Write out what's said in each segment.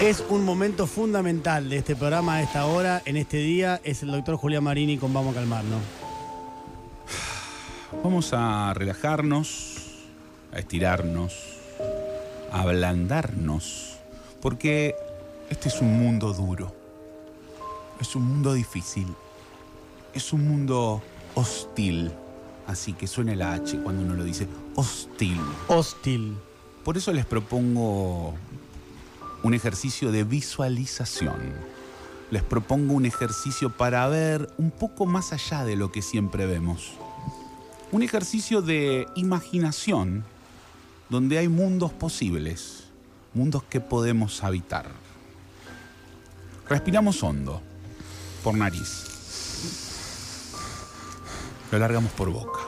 Es un momento fundamental de este programa a esta hora, en este día, es el doctor Julián Marini con Vamos a calmarnos. Vamos a relajarnos, a estirarnos, a ablandarnos, porque este es un mundo duro, es un mundo difícil, es un mundo hostil, así que suena la H cuando uno lo dice, hostil. Hostil. Por eso les propongo un ejercicio de visualización. Les propongo un ejercicio para ver un poco más allá de lo que siempre vemos. Un ejercicio de imaginación donde hay mundos posibles, mundos que podemos habitar. Respiramos hondo, por nariz. Lo largamos por boca.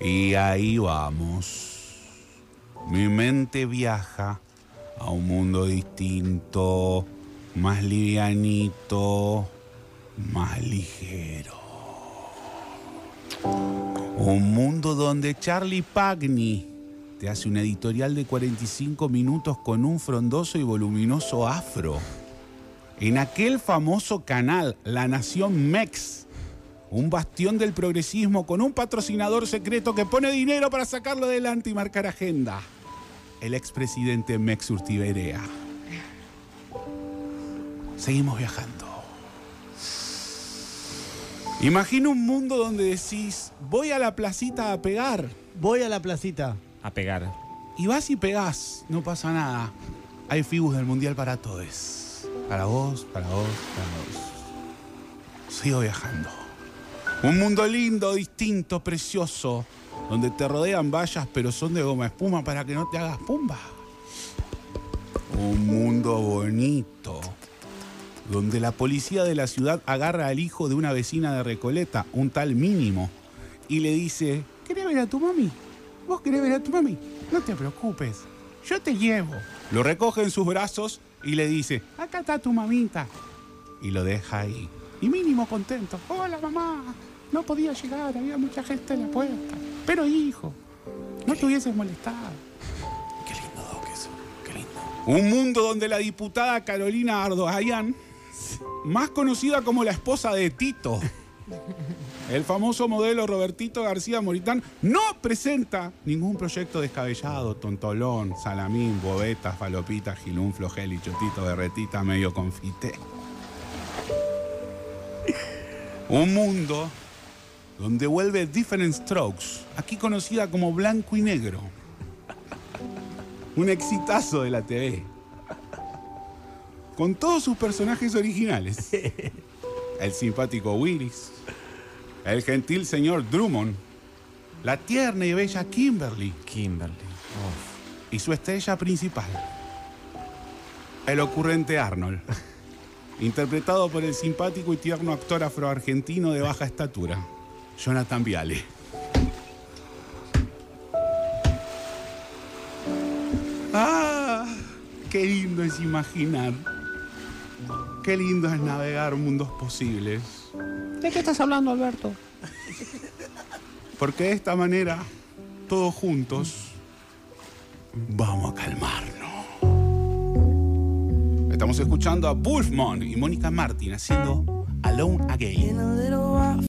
Y ahí vamos. Mi mente viaja a un mundo distinto, más livianito, más ligero. Un mundo donde Charlie Pagni te hace un editorial de 45 minutos con un frondoso y voluminoso afro. En aquel famoso canal, La Nación Mex, un bastión del progresismo con un patrocinador secreto que pone dinero para sacarlo adelante y marcar agenda. El expresidente Mex Urtiberea. Seguimos viajando. Imagina un mundo donde decís, voy a la placita a pegar. Voy a la placita. A pegar. Y vas y pegás, no pasa nada. Hay fibus del mundial para todos. Para vos, para vos, para vos. Sigo viajando. Un mundo lindo, distinto, precioso, donde te rodean vallas pero son de goma espuma para que no te hagas pumba. Un mundo bonito, donde la policía de la ciudad agarra al hijo de una vecina de Recoleta, un tal mínimo, y le dice, ¿querés ver a tu mami? ¿Vos querés ver a tu mami? No te preocupes, yo te llevo. Lo recoge en sus brazos y le dice, acá está tu mamita. Y lo deja ahí. Y mínimo contento, hola mamá, no podía llegar, había mucha gente en la puerta. Pero hijo, no te hubieses molestado. Qué lindo, Doc, eso. Qué lindo. Un mundo donde la diputada Carolina Ardoayan, más conocida como la esposa de Tito, el famoso modelo Robertito García Moritán, no presenta ningún proyecto descabellado, tontolón, salamín, bobeta, falopita, gilún, flogel y chotito de retita medio confite. Un mundo donde vuelve Different Strokes, aquí conocida como Blanco y Negro. Un exitazo de la TV. Con todos sus personajes originales. El simpático Willis, el gentil señor Drummond, la tierna y bella Kimberly Kimberly. Y su estrella principal, el ocurrente Arnold, interpretado por el simpático y tierno actor afroargentino de baja estatura, Jonathan Viale. ¡Ah! ¡Qué lindo es imaginar! ¡Qué lindo es navegar mundos posibles! ¿De qué estás hablando, Alberto? Porque de esta manera, todos juntos, vamos a calmarnos. Estamos escuchando a Wolfman y Mónica Martin haciendo Alone Again.